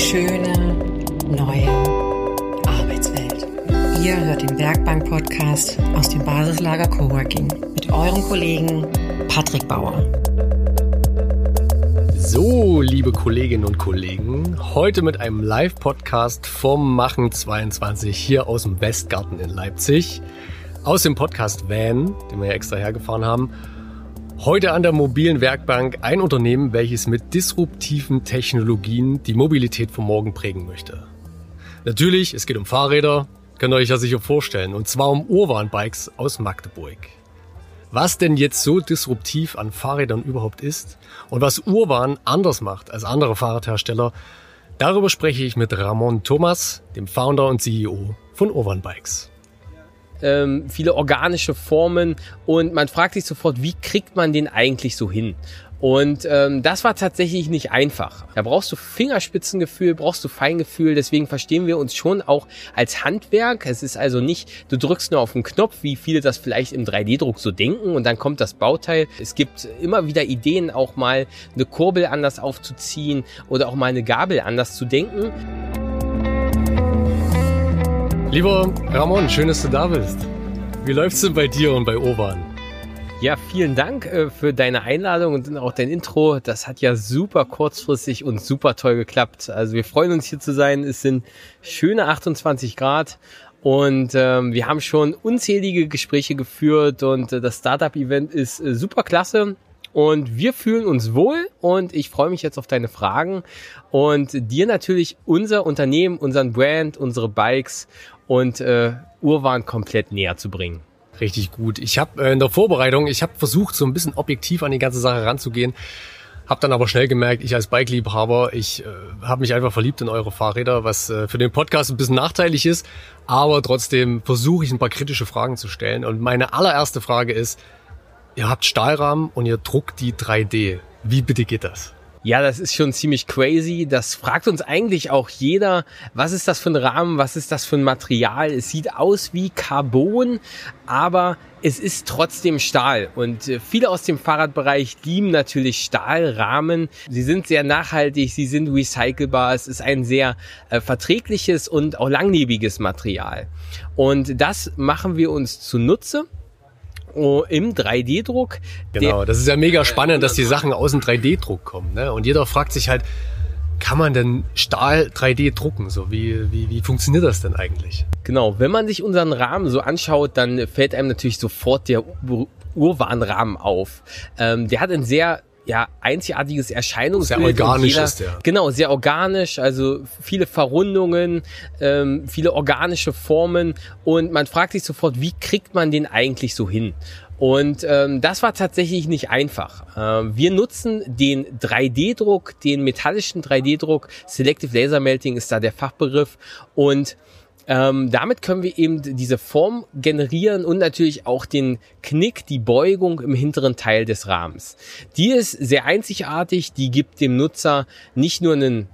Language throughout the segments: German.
schöne neue Arbeitswelt. Ihr hört den Werkbank-Podcast aus dem Basislager Coworking mit eurem Kollegen Patrick Bauer. So, liebe Kolleginnen und Kollegen, heute mit einem Live-Podcast vom Machen 22 hier aus dem Westgarten in Leipzig. Aus dem Podcast Van, den wir ja extra hergefahren haben. Heute an der mobilen Werkbank ein Unternehmen, welches mit disruptiven Technologien die Mobilität von morgen prägen möchte. Natürlich, es geht um Fahrräder, könnt ihr euch ja sicher vorstellen, und zwar um Urban-Bikes aus Magdeburg. Was denn jetzt so disruptiv an Fahrrädern überhaupt ist und was Urban anders macht als andere Fahrradhersteller, darüber spreche ich mit Ramon Thomas, dem Founder und CEO von Urban Bikes ähm, viele organische Formen und man fragt sich sofort, wie kriegt man den eigentlich so hin? Und ähm, das war tatsächlich nicht einfach. Da brauchst du Fingerspitzengefühl, brauchst du Feingefühl. Deswegen verstehen wir uns schon auch als Handwerk. Es ist also nicht, du drückst nur auf den Knopf, wie viele das vielleicht im 3D-Druck so denken und dann kommt das Bauteil. Es gibt immer wieder Ideen, auch mal eine Kurbel anders aufzuziehen oder auch mal eine Gabel anders zu denken. Lieber Ramon, schön, dass du da bist. Wie läuft's denn bei dir und bei Oban? Ja, vielen Dank äh, für deine Einladung und auch dein Intro. Das hat ja super kurzfristig und super toll geklappt. Also wir freuen uns hier zu sein. Es sind schöne 28 Grad und ähm, wir haben schon unzählige Gespräche geführt und äh, das Startup-Event ist äh, super klasse. Und wir fühlen uns wohl und ich freue mich jetzt auf deine Fragen und dir natürlich unser Unternehmen, unseren Brand, unsere Bikes und äh, Urwahn komplett näher zu bringen. Richtig gut. Ich habe äh, in der Vorbereitung, ich habe versucht, so ein bisschen objektiv an die ganze Sache ranzugehen, habe dann aber schnell gemerkt, ich als Bike-Liebhaber, ich äh, habe mich einfach verliebt in eure Fahrräder, was äh, für den Podcast ein bisschen nachteilig ist, aber trotzdem versuche ich ein paar kritische Fragen zu stellen. Und meine allererste Frage ist, ihr habt Stahlrahmen und ihr druckt die 3D. Wie bitte geht das? Ja, das ist schon ziemlich crazy. Das fragt uns eigentlich auch jeder, was ist das für ein Rahmen, was ist das für ein Material? Es sieht aus wie Carbon, aber es ist trotzdem Stahl. Und äh, viele aus dem Fahrradbereich lieben natürlich Stahlrahmen. Sie sind sehr nachhaltig, sie sind recycelbar. Es ist ein sehr äh, verträgliches und auch langlebiges Material. Und das machen wir uns zunutze Oh, im 3D-Druck. Genau, das ist ja mega spannend, dass die Sachen aus dem 3D-Druck kommen. Ne? Und jeder fragt sich halt, kann man denn Stahl 3D drucken? So, wie, wie, wie funktioniert das denn eigentlich? Genau, wenn man sich unseren Rahmen so anschaut, dann fällt einem natürlich sofort der Urwarnrahmen auf. Ähm, der hat ein sehr ja, einzigartiges Erscheinungsbild. Sehr organisch jeder, ist der. Genau, sehr organisch, also viele Verrundungen, ähm, viele organische Formen und man fragt sich sofort, wie kriegt man den eigentlich so hin? Und ähm, das war tatsächlich nicht einfach. Ähm, wir nutzen den 3D-Druck, den metallischen 3D-Druck. Selective Laser Melting ist da der Fachbegriff. Und ähm, damit können wir eben diese Form generieren und natürlich auch den Knick, die Beugung im hinteren Teil des Rahmens. Die ist sehr einzigartig, die gibt dem Nutzer nicht nur einen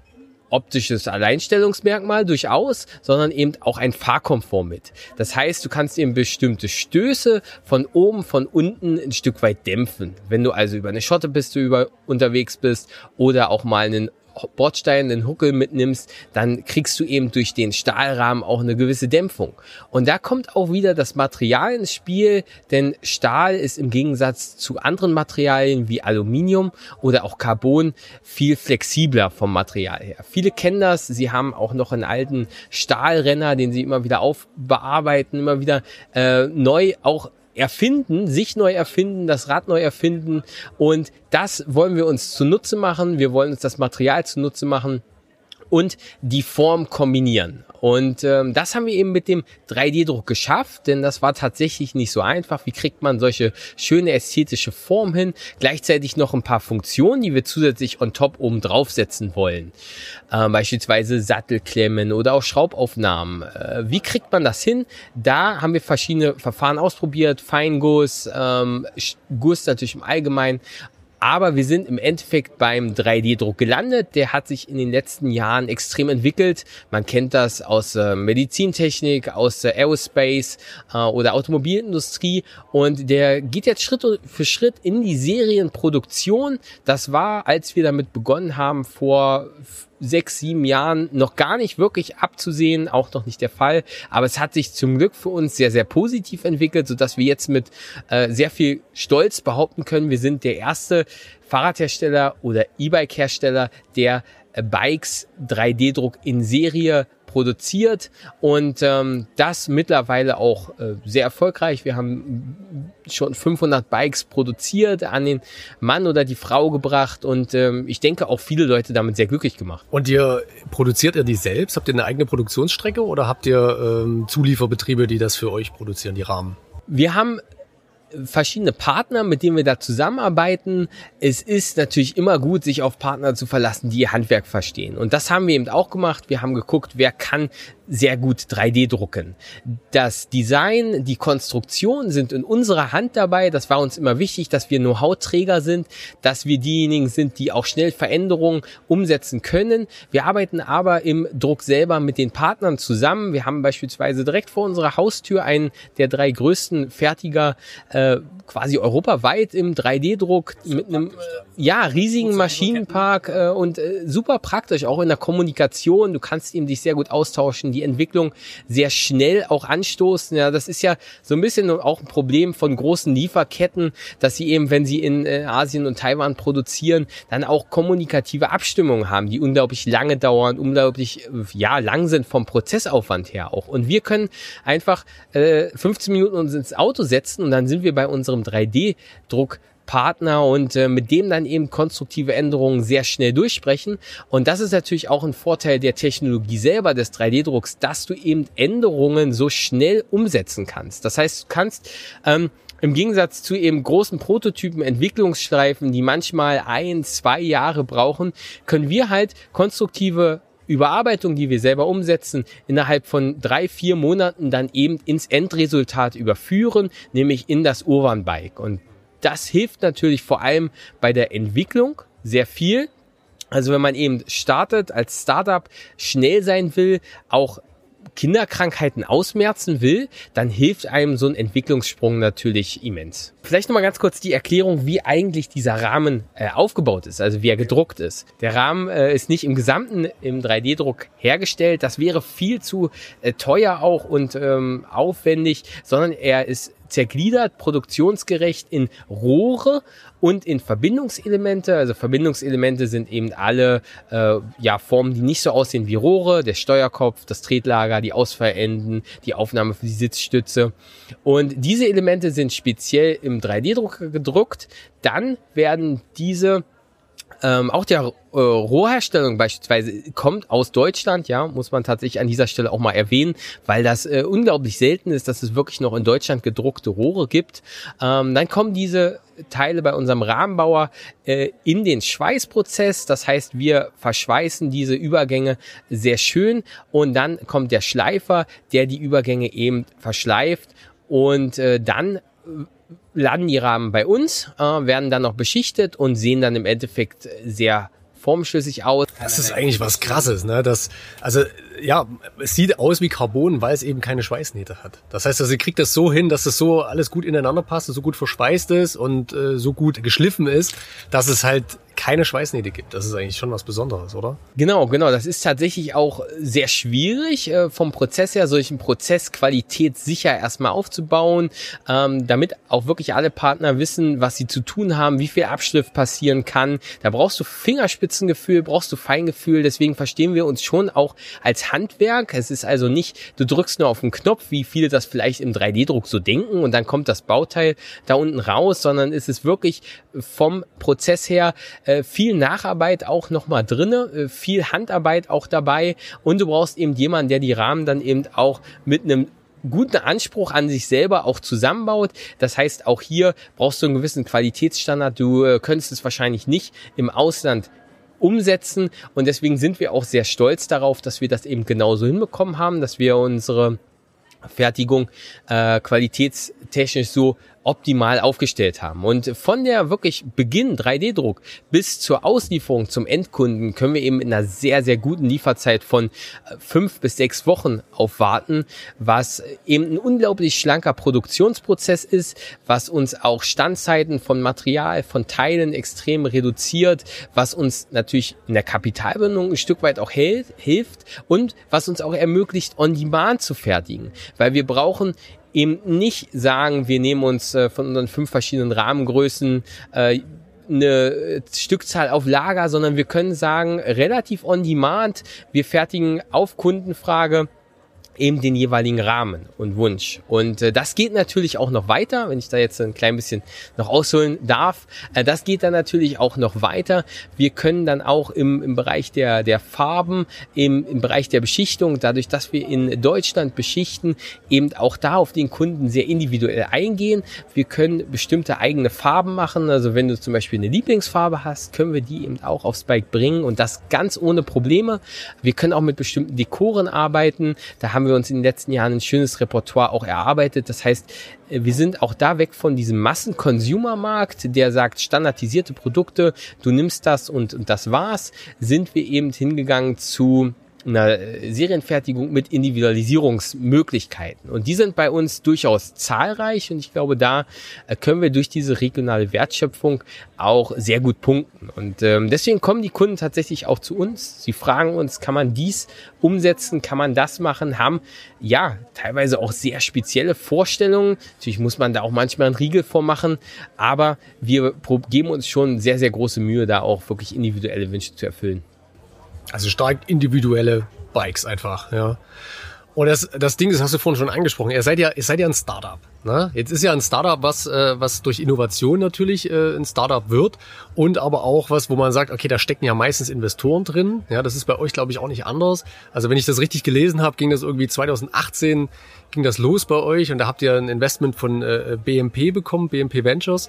optisches Alleinstellungsmerkmal durchaus, sondern eben auch ein Fahrkomfort mit. Das heißt, du kannst eben bestimmte Stöße von oben, von unten ein Stück weit dämpfen. Wenn du also über eine Schottepiste über unterwegs bist oder auch mal einen Bordstein, den Huckel mitnimmst, dann kriegst du eben durch den Stahlrahmen auch eine gewisse Dämpfung. Und da kommt auch wieder das Material ins Spiel, denn Stahl ist im Gegensatz zu anderen Materialien wie Aluminium oder auch Carbon viel flexibler vom Material her. Viele kennen das, sie haben auch noch einen alten Stahlrenner, den sie immer wieder aufbearbeiten, immer wieder äh, neu auch erfinden, sich neu erfinden, das Rad neu erfinden. Und das wollen wir uns zunutze machen. Wir wollen uns das Material zunutze machen und die Form kombinieren. Und ähm, das haben wir eben mit dem 3D-Druck geschafft, denn das war tatsächlich nicht so einfach. Wie kriegt man solche schöne ästhetische Form hin? Gleichzeitig noch ein paar Funktionen, die wir zusätzlich on top oben draufsetzen wollen. Ähm, beispielsweise Sattelklemmen oder auch Schraubaufnahmen. Äh, wie kriegt man das hin? Da haben wir verschiedene Verfahren ausprobiert. Feinguss, ähm, Guss natürlich im Allgemeinen, aber wir sind im Endeffekt beim 3D-Druck gelandet. Der hat sich in den letzten Jahren extrem entwickelt. Man kennt das aus äh, Medizintechnik, aus äh, Aerospace äh, oder Automobilindustrie. Und der geht jetzt Schritt für Schritt in die Serienproduktion. Das war, als wir damit begonnen haben, vor sechs, sieben Jahren noch gar nicht wirklich abzusehen, auch noch nicht der Fall. Aber es hat sich zum Glück für uns sehr, sehr positiv entwickelt, sodass wir jetzt mit äh, sehr viel Stolz behaupten können, wir sind der erste Fahrradhersteller oder E-Bike-Hersteller, der äh, Bikes 3D-Druck in Serie produziert und ähm, das mittlerweile auch äh, sehr erfolgreich. Wir haben schon 500 Bikes produziert, an den Mann oder die Frau gebracht und ähm, ich denke auch viele Leute damit sehr glücklich gemacht. Und ihr produziert ihr die selbst? Habt ihr eine eigene Produktionsstrecke oder habt ihr ähm, Zulieferbetriebe, die das für euch produzieren, die Rahmen? Wir haben verschiedene Partner, mit denen wir da zusammenarbeiten. Es ist natürlich immer gut, sich auf Partner zu verlassen, die ihr Handwerk verstehen. Und das haben wir eben auch gemacht. Wir haben geguckt, wer kann sehr gut 3D drucken. Das Design, die Konstruktion sind in unserer Hand dabei. Das war uns immer wichtig, dass wir Know-how-Träger sind, dass wir diejenigen sind, die auch schnell Veränderungen umsetzen können. Wir arbeiten aber im Druck selber mit den Partnern zusammen. Wir haben beispielsweise direkt vor unserer Haustür einen der drei größten Fertiger äh, quasi europaweit im 3D-Druck mit einem äh, ja riesigen Maschinenpark äh, und äh, super praktisch auch in der Kommunikation. Du kannst ihm dich sehr gut austauschen die Entwicklung sehr schnell auch anstoßen. Ja, das ist ja so ein bisschen auch ein Problem von großen Lieferketten, dass sie eben, wenn sie in äh, Asien und Taiwan produzieren, dann auch kommunikative Abstimmungen haben, die unglaublich lange dauern, unglaublich äh, ja lang sind vom Prozessaufwand her auch. Und wir können einfach äh, 15 Minuten uns ins Auto setzen und dann sind wir bei unserem 3D-Druck Partner und äh, mit dem dann eben konstruktive Änderungen sehr schnell durchsprechen. Und das ist natürlich auch ein Vorteil der Technologie selber des 3D-Drucks, dass du eben Änderungen so schnell umsetzen kannst. Das heißt, du kannst ähm, im Gegensatz zu eben großen Prototypen, Entwicklungsstreifen, die manchmal ein, zwei Jahre brauchen, können wir halt konstruktive Überarbeitung, die wir selber umsetzen, innerhalb von drei, vier Monaten dann eben ins Endresultat überführen, nämlich in das Urban Bike. Und das hilft natürlich vor allem bei der Entwicklung sehr viel. Also wenn man eben startet als Startup, schnell sein will, auch Kinderkrankheiten ausmerzen will, dann hilft einem so ein Entwicklungssprung natürlich immens. Vielleicht nochmal ganz kurz die Erklärung, wie eigentlich dieser Rahmen äh, aufgebaut ist, also wie er gedruckt ist. Der Rahmen äh, ist nicht im Gesamten im 3D-Druck hergestellt, das wäre viel zu äh, teuer auch und ähm, aufwendig, sondern er ist zergliedert, produktionsgerecht in Rohre und in Verbindungselemente. Also Verbindungselemente sind eben alle äh, ja, Formen, die nicht so aussehen wie Rohre, der Steuerkopf, das Tretlager, die Ausfallenden, die Aufnahme für die Sitzstütze. Und diese Elemente sind speziell im 3D-Drucker gedruckt. Dann werden diese ähm, auch der äh, Rohrherstellung beispielsweise kommt aus Deutschland, ja, muss man tatsächlich an dieser Stelle auch mal erwähnen, weil das äh, unglaublich selten ist, dass es wirklich noch in Deutschland gedruckte Rohre gibt. Ähm, dann kommen diese Teile bei unserem Rahmenbauer äh, in den Schweißprozess. Das heißt, wir verschweißen diese Übergänge sehr schön und dann kommt der Schleifer, der die Übergänge eben verschleift und äh, dann landen die Rahmen bei uns, äh, werden dann noch beschichtet und sehen dann im Endeffekt sehr formschlüssig aus. Das ist eigentlich was Krasses, ne? Das, also ja, es sieht aus wie Carbon, weil es eben keine Schweißnähte hat. Das heißt, also, sie kriegt das so hin, dass es so alles gut ineinander passt, so gut verschweißt ist und äh, so gut geschliffen ist, dass es halt keine Schweißnähte gibt. Das ist eigentlich schon was Besonderes, oder? Genau, genau. Das ist tatsächlich auch sehr schwierig äh, vom Prozess her, solchen Prozess qualitätssicher erstmal aufzubauen, ähm, damit auch wirklich alle Partner wissen, was sie zu tun haben, wie viel Abschliff passieren kann. Da brauchst du Fingerspitzengefühl, brauchst du Feingefühl. Deswegen verstehen wir uns schon auch als Handwerk. Es ist also nicht, du drückst nur auf den Knopf, wie viele das vielleicht im 3D-Druck so denken und dann kommt das Bauteil da unten raus, sondern es ist wirklich vom Prozess her äh, viel Nacharbeit auch nochmal drinne, äh, viel Handarbeit auch dabei und du brauchst eben jemanden, der die Rahmen dann eben auch mit einem guten Anspruch an sich selber auch zusammenbaut. Das heißt, auch hier brauchst du einen gewissen Qualitätsstandard. Du äh, könntest es wahrscheinlich nicht im Ausland umsetzen und deswegen sind wir auch sehr stolz darauf, dass wir das eben genauso hinbekommen haben, dass wir unsere Fertigung äh, qualitätstechnisch so optimal aufgestellt haben. Und von der wirklich Beginn 3D-Druck bis zur Auslieferung zum Endkunden können wir eben in einer sehr, sehr guten Lieferzeit von äh, fünf bis sechs Wochen aufwarten, was eben ein unglaublich schlanker Produktionsprozess ist, was uns auch Standzeiten von Material, von Teilen extrem reduziert, was uns natürlich in der Kapitalbindung ein Stück weit auch hilft und was uns auch ermöglicht, on demand zu fertigen. Weil wir brauchen eben nicht sagen, wir nehmen uns äh, von unseren fünf verschiedenen Rahmengrößen äh, eine Stückzahl auf Lager, sondern wir können sagen, relativ on demand, wir fertigen auf Kundenfrage eben den jeweiligen Rahmen und Wunsch. Und äh, das geht natürlich auch noch weiter, wenn ich da jetzt ein klein bisschen noch ausholen darf. Äh, das geht dann natürlich auch noch weiter. Wir können dann auch im, im Bereich der, der Farben, im, im Bereich der Beschichtung, dadurch, dass wir in Deutschland beschichten, eben auch da auf den Kunden sehr individuell eingehen. Wir können bestimmte eigene Farben machen. Also wenn du zum Beispiel eine Lieblingsfarbe hast, können wir die eben auch auf Spike bringen und das ganz ohne Probleme. Wir können auch mit bestimmten Dekoren arbeiten. Da haben wir uns in den letzten Jahren ein schönes Repertoire auch erarbeitet. Das heißt, äh, wir sind auch da weg von diesem Massen-Consumer-Markt, der sagt, standardisierte Produkte, du nimmst das und, und das war's, sind wir eben hingegangen zu einer Serienfertigung mit Individualisierungsmöglichkeiten. Und die sind bei uns durchaus zahlreich und ich glaube, da äh, können wir durch diese regionale Wertschöpfung auch sehr gut punkten. Und ähm, deswegen kommen die Kunden tatsächlich auch zu uns. Sie fragen uns, kann man dies umsetzen, kann man das machen, haben ja teilweise auch sehr spezielle Vorstellungen. Natürlich muss man da auch manchmal einen Riegel vormachen, aber wir geben uns schon sehr, sehr große Mühe, da auch wirklich individuelle Wünsche zu erfüllen. Also stark individuelle Bikes einfach, ja. Und das, das Ding, das hast du vorhin schon angesprochen. Ihr seid ja, ihr seid ja ein Startup. Ne? Jetzt ist ja ein Startup, was, äh, was durch Innovation natürlich äh, ein Startup wird und aber auch was, wo man sagt, okay, da stecken ja meistens Investoren drin. Ja, das ist bei euch, glaube ich, auch nicht anders. Also wenn ich das richtig gelesen habe, ging das irgendwie 2018 ging das los bei euch und da habt ihr ein Investment von äh, BMP bekommen, BMP Ventures.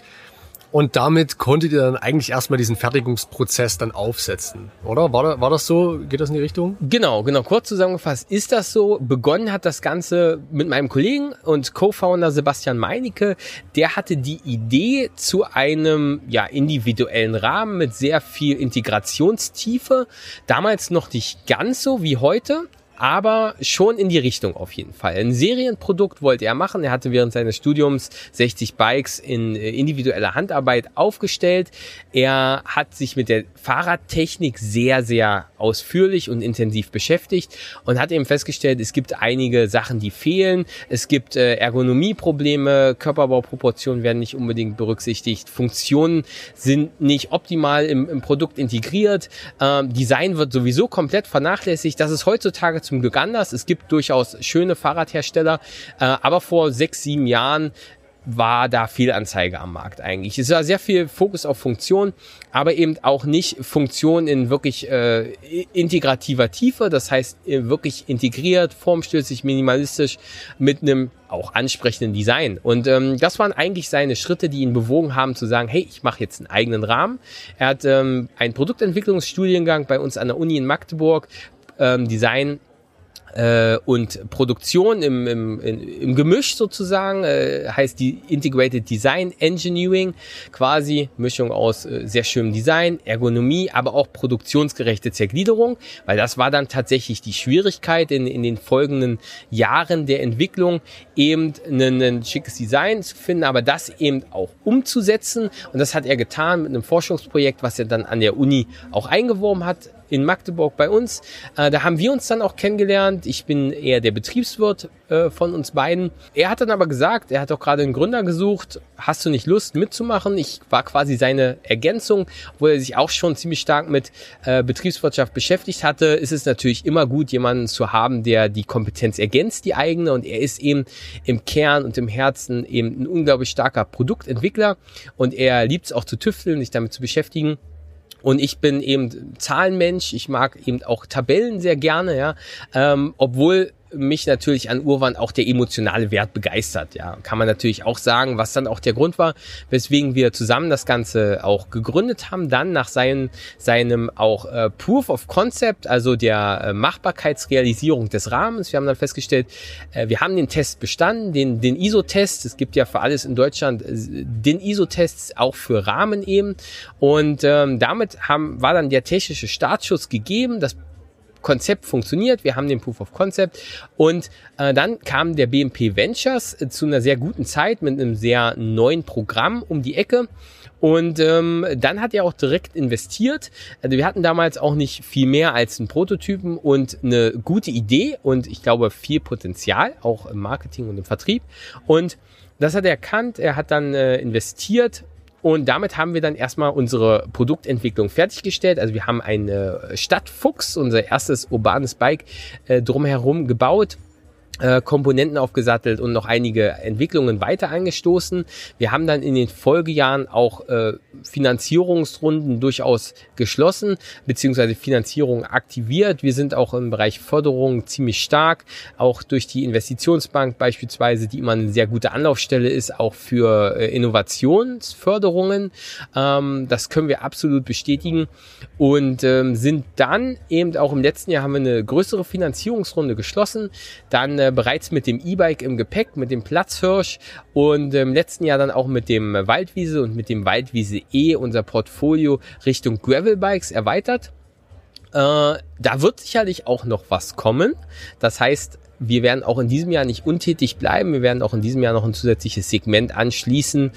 Und damit konntet ihr dann eigentlich erstmal diesen Fertigungsprozess dann aufsetzen, oder? War, da, war das so? Geht das in die Richtung? Genau, genau. Kurz zusammengefasst ist das so. Begonnen hat das Ganze mit meinem Kollegen und Co-Founder Sebastian Meinecke. Der hatte die Idee zu einem ja, individuellen Rahmen mit sehr viel Integrationstiefe. Damals noch nicht ganz so wie heute, aber schon in die Richtung auf jeden Fall. Ein Serienprodukt wollte er machen. Er hatte während seines Studiums 60 Bikes in äh, individueller Handarbeit aufgestellt. Er hat sich mit der Fahrradtechnik sehr, sehr ausführlich und intensiv beschäftigt und hat eben festgestellt, es gibt einige Sachen, die fehlen. Es gibt äh, Ergonomieprobleme, Körperbauproportionen werden nicht unbedingt berücksichtigt, Funktionen sind nicht optimal im, im Produkt integriert, ähm, Design wird sowieso komplett vernachlässigt. Das ist heutzutage zum Glück anders. Es gibt durchaus schöne Fahrradhersteller, äh, aber vor sechs, sieben Jahren war da viel Anzeige am Markt eigentlich. Es war sehr viel Fokus auf Funktion, aber eben auch nicht Funktion in wirklich äh, integrativer Tiefe, das heißt äh, wirklich integriert, formstößig, minimalistisch mit einem auch ansprechenden Design. Und ähm, das waren eigentlich seine Schritte, die ihn bewogen haben zu sagen, hey, ich mache jetzt einen eigenen Rahmen. Er hat ähm, einen Produktentwicklungsstudiengang bei uns an der Uni in Magdeburg, ähm, Design äh, und Produktion im, im, im Gemisch sozusagen, äh, heißt die Integrated Design Engineering, quasi Mischung aus äh, sehr schönem Design, Ergonomie, aber auch produktionsgerechte Zergliederung, weil das war dann tatsächlich die Schwierigkeit in, in den folgenden Jahren der Entwicklung, eben ein, ein schickes Design zu finden, aber das eben auch umzusetzen. Und das hat er getan mit einem Forschungsprojekt, was er dann an der Uni auch eingeworben hat, in Magdeburg bei uns. Äh, da haben wir uns dann auch kennengelernt. Ich bin eher der Betriebswirt äh, von uns beiden. Er hat dann aber gesagt, er hat auch gerade einen Gründer gesucht. Hast du nicht Lust mitzumachen? Ich war quasi seine Ergänzung, wo er sich auch schon ziemlich stark mit äh, Betriebswirtschaft beschäftigt hatte. Ist es natürlich immer gut, jemanden zu haben, der die Kompetenz ergänzt, die eigene. Und er ist eben im Kern und im Herzen eben ein unglaublich starker Produktentwickler. Und er liebt es auch zu tüfteln, sich damit zu beschäftigen. Und ich bin eben Zahlenmensch, ich mag eben auch Tabellen sehr gerne, ja. Ähm, obwohl mich natürlich an Urwan auch der emotionale Wert begeistert. Ja, kann man natürlich auch sagen, was dann auch der Grund war, weswegen wir zusammen das Ganze auch gegründet haben. Dann nach seinem, seinem auch äh, Proof of Concept, also der äh, Machbarkeitsrealisierung des Rahmens. Wir haben dann festgestellt, äh, wir haben den Test bestanden, den, den ISO-Test. Es gibt ja für alles in Deutschland äh, den ISO-Test auch für Rahmen eben. Und ähm, damit haben, war dann der technische Startschuss gegeben. Das Konzept funktioniert, wir haben den Proof of Concept und äh, dann kam der BMP Ventures äh, zu einer sehr guten Zeit mit einem sehr neuen Programm um die Ecke und ähm, dann hat er auch direkt investiert. Also wir hatten damals auch nicht viel mehr als einen Prototypen und eine gute Idee und ich glaube viel Potenzial, auch im Marketing und im Vertrieb. Und das hat er erkannt, er hat dann äh, investiert und damit haben wir dann erstmal unsere Produktentwicklung fertiggestellt. Also wir haben eine Stadtfuchs, unser erstes urbanes Bike, äh, drumherum gebaut äh, Komponenten aufgesattelt und noch einige Entwicklungen weiter angestoßen. Wir haben dann in den Folgejahren auch äh, Finanzierungsrunden durchaus geschlossen, beziehungsweise Finanzierung aktiviert. Wir sind auch im Bereich Förderung ziemlich stark, auch durch die Investitionsbank beispielsweise, die immer eine sehr gute Anlaufstelle ist, auch für äh, Innovationsförderungen. Ähm, das können wir absolut bestätigen und ähm, sind dann eben auch im letzten Jahr haben wir eine größere Finanzierungsrunde geschlossen. Dann äh, bereits mit dem E-Bike im Gepäck, mit dem Platzhirsch und im letzten Jahr dann auch mit dem Waldwiese und mit dem Waldwiese E unser Portfolio Richtung Gravelbikes erweitert. Äh, da wird sicherlich auch noch was kommen. Das heißt, wir werden auch in diesem Jahr nicht untätig bleiben. Wir werden auch in diesem Jahr noch ein zusätzliches Segment anschließen,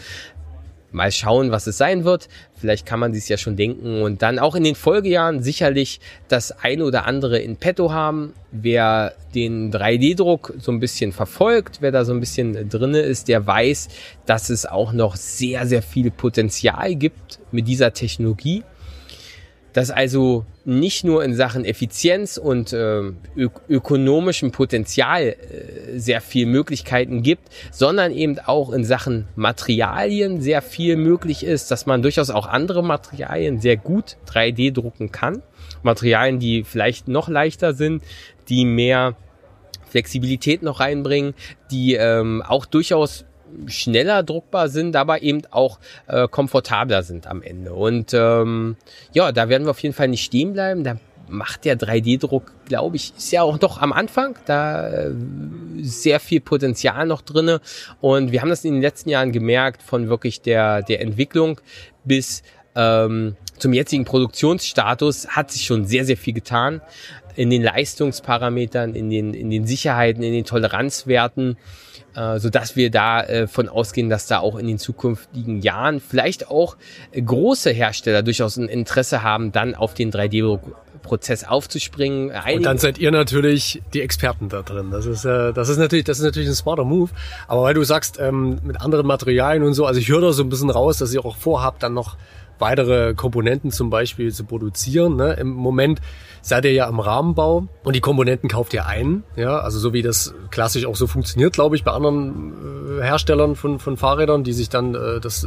Mal schauen, was es sein wird. Vielleicht kann man sich ja schon denken und dann auch in den Folgejahren sicherlich das eine oder andere in petto haben. Wer den 3D-Druck so ein bisschen verfolgt, wer da so ein bisschen drinne ist, der weiß, dass es auch noch sehr, sehr viel Potenzial gibt mit dieser Technologie dass also nicht nur in Sachen Effizienz und äh, ök ökonomischem Potenzial äh, sehr viel Möglichkeiten gibt, sondern eben auch in Sachen Materialien sehr viel möglich ist, dass man durchaus auch andere Materialien sehr gut 3D drucken kann. Materialien, die vielleicht noch leichter sind, die mehr Flexibilität noch reinbringen, die ähm, auch durchaus schneller druckbar sind, aber eben auch äh, komfortabler sind am Ende. Und ähm, ja, da werden wir auf jeden Fall nicht stehen bleiben. Da macht der 3D-Druck, glaube ich, ist ja auch doch am Anfang. Da äh, sehr viel Potenzial noch drinne. Und wir haben das in den letzten Jahren gemerkt, von wirklich der, der Entwicklung bis ähm, zum jetzigen Produktionsstatus hat sich schon sehr, sehr viel getan. In den Leistungsparametern, in den, in den Sicherheiten, in den Toleranzwerten so dass wir da äh, von ausgehen, dass da auch in den zukünftigen Jahren vielleicht auch äh, große Hersteller durchaus ein Interesse haben, dann auf den 3D-Druck Prozess aufzuspringen. Einige und dann seid ihr natürlich die Experten da drin. Das ist, äh, das ist natürlich, das ist natürlich ein smarter Move. Aber weil du sagst, ähm, mit anderen Materialien und so, also ich höre da so ein bisschen raus, dass ihr auch vorhabt, dann noch weitere Komponenten zum Beispiel zu produzieren. Ne? Im Moment seid ihr ja im Rahmenbau und die Komponenten kauft ihr ein. Ja, also so wie das klassisch auch so funktioniert, glaube ich, bei anderen äh, Herstellern von, von Fahrrädern, die sich dann äh, das,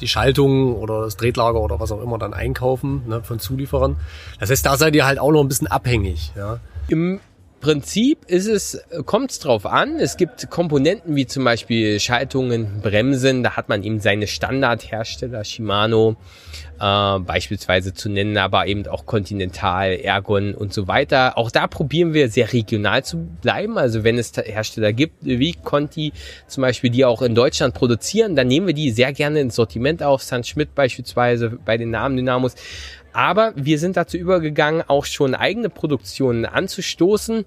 die Schaltung oder das Tretlager oder was auch immer dann einkaufen ne, von Zulieferern. Das heißt, da seid ihr halt auch noch ein bisschen abhängig. Ja. Im Prinzip ist es, kommt es drauf an. Es gibt Komponenten wie zum Beispiel Schaltungen, Bremsen. Da hat man eben seine Standardhersteller, Shimano äh, beispielsweise zu nennen, aber eben auch Continental, Ergon und so weiter. Auch da probieren wir sehr regional zu bleiben. Also wenn es Hersteller gibt wie Conti zum Beispiel, die auch in Deutschland produzieren, dann nehmen wir die sehr gerne ins Sortiment auf. St. Schmidt beispielsweise bei den Namen Dynamos. Aber wir sind dazu übergegangen, auch schon eigene Produktionen anzustoßen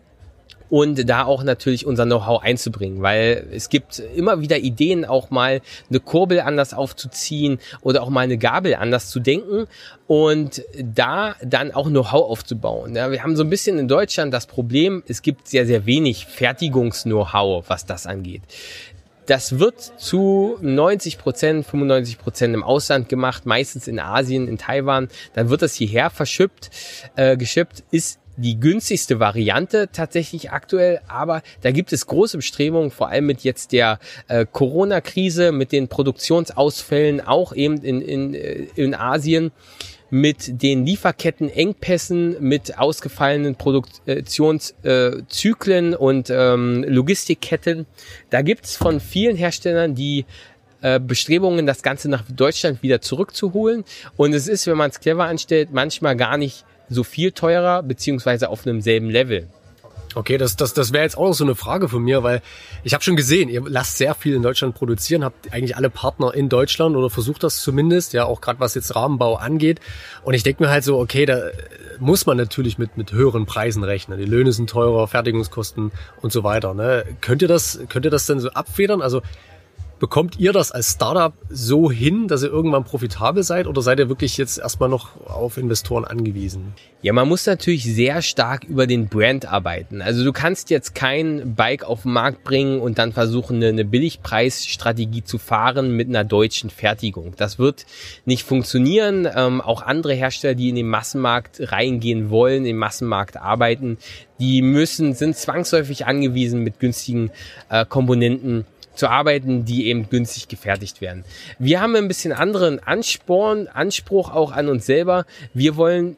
und da auch natürlich unser Know-how einzubringen, weil es gibt immer wieder Ideen, auch mal eine Kurbel anders aufzuziehen oder auch mal eine Gabel anders zu denken und da dann auch Know-how aufzubauen. Ja, wir haben so ein bisschen in Deutschland das Problem, es gibt sehr, sehr wenig Fertigungs-Know-how, was das angeht. Das wird zu 90 Prozent, 95 Prozent im Ausland gemacht, meistens in Asien, in Taiwan. Dann wird das hierher verschippt, äh, geschippt, ist die günstigste Variante tatsächlich aktuell, aber da gibt es große Bestrebungen, vor allem mit jetzt der äh, Corona-Krise, mit den Produktionsausfällen auch eben in, in, äh, in Asien mit den Lieferkettenengpässen, mit ausgefallenen Produktionszyklen und ähm, Logistikketten. Da gibt's von vielen Herstellern die äh, Bestrebungen, das Ganze nach Deutschland wieder zurückzuholen. Und es ist, wenn man es clever anstellt, manchmal gar nicht so viel teurer, beziehungsweise auf einem selben Level. Okay, das, das, das wäre jetzt auch so eine Frage von mir, weil ich habe schon gesehen, ihr lasst sehr viel in Deutschland produzieren, habt eigentlich alle Partner in Deutschland oder versucht das zumindest, ja, auch gerade was jetzt Rahmenbau angeht. Und ich denke mir halt so, okay, da muss man natürlich mit, mit höheren Preisen rechnen. Die Löhne sind teurer, Fertigungskosten und so weiter. Ne? Könnt ihr das, könnt ihr das denn so abfedern? Also Bekommt ihr das als Startup so hin, dass ihr irgendwann profitabel seid oder seid ihr wirklich jetzt erstmal noch auf Investoren angewiesen? Ja, man muss natürlich sehr stark über den Brand arbeiten. Also du kannst jetzt kein Bike auf den Markt bringen und dann versuchen, eine, Billigpreisstrategie zu fahren mit einer deutschen Fertigung. Das wird nicht funktionieren. Ähm, auch andere Hersteller, die in den Massenmarkt reingehen wollen, im Massenmarkt arbeiten, die müssen, sind zwangsläufig angewiesen, mit günstigen äh, Komponenten zu arbeiten, die eben günstig gefertigt werden. Wir haben ein bisschen anderen Ansporn, Anspruch auch an uns selber. Wir wollen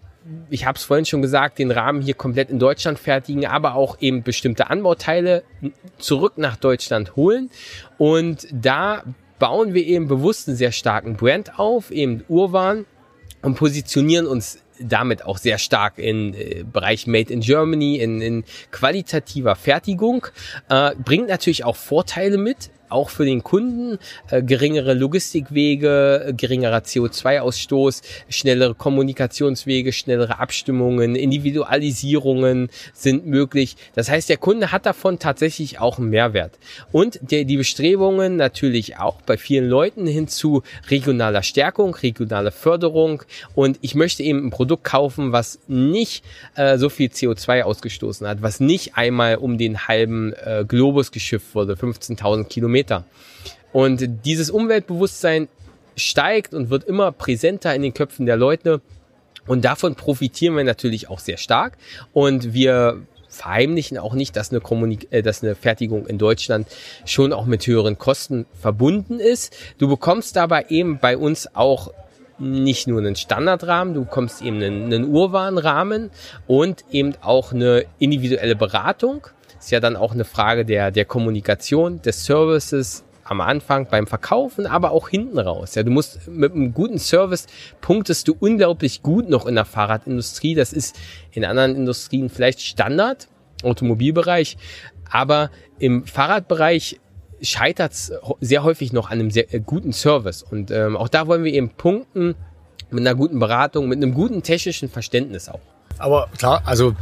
ich habe es vorhin schon gesagt, den Rahmen hier komplett in Deutschland fertigen, aber auch eben bestimmte Anbauteile zurück nach Deutschland holen. Und da bauen wir eben bewusst einen sehr starken Brand auf, eben Urban und positionieren uns damit auch sehr stark in äh, Bereich Made in Germany, in, in qualitativer Fertigung, äh, bringt natürlich auch Vorteile mit, auch für den Kunden äh, geringere Logistikwege, äh, geringerer CO2-Ausstoß, schnellere Kommunikationswege, schnellere Abstimmungen, Individualisierungen sind möglich. Das heißt, der Kunde hat davon tatsächlich auch einen Mehrwert. Und der, die Bestrebungen natürlich auch bei vielen Leuten hin zu regionaler Stärkung, regionaler Förderung. Und ich möchte eben ein Produkt kaufen, was nicht äh, so viel CO2 ausgestoßen hat, was nicht einmal um den halben äh, Globus geschifft wurde, 15.000 Kilometer Kilometer. Und dieses Umweltbewusstsein steigt und wird immer präsenter in den Köpfen der Leute. Und davon profitieren wir natürlich auch sehr stark. Und wir verheimlichen auch nicht, dass eine, Kommunik äh, dass eine Fertigung in Deutschland schon auch mit höheren Kosten verbunden ist. Du bekommst dabei eben bei uns auch nicht nur einen Standardrahmen, du bekommst eben einen, einen Urwarenrahmen und eben auch eine individuelle Beratung ist ja dann auch eine Frage der, der Kommunikation, des Services am Anfang beim Verkaufen, aber auch hinten raus. Ja, du musst mit einem guten Service punktest du unglaublich gut noch in der Fahrradindustrie. Das ist in anderen Industrien vielleicht Standard, Automobilbereich, aber im Fahrradbereich scheitert es sehr häufig noch an einem sehr äh, guten Service. Und ähm, auch da wollen wir eben punkten mit einer guten Beratung, mit einem guten technischen Verständnis auch. Aber klar, also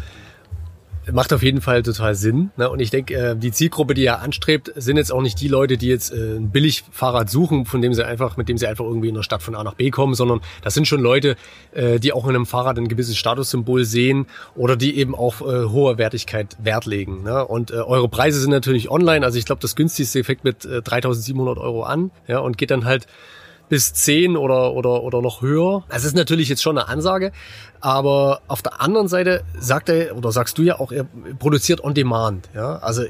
macht auf jeden Fall total Sinn. Ne? Und ich denke, äh, die Zielgruppe, die er anstrebt, sind jetzt auch nicht die Leute, die jetzt äh, ein Billigfahrrad suchen, von dem sie einfach, mit dem sie einfach irgendwie in der Stadt von A nach B kommen, sondern das sind schon Leute, äh, die auch in einem Fahrrad ein gewisses Statussymbol sehen oder die eben auch äh, hohe Wertigkeit Wert legen. Ne? Und äh, eure Preise sind natürlich online. Also ich glaube, das günstigste fängt mit äh, 3.700 Euro an ja, und geht dann halt bis 10 oder, oder, oder noch höher. Das ist natürlich jetzt schon eine Ansage. Aber auf der anderen Seite sagt er, oder sagst du ja auch, er produziert on demand. Ja? Also äh,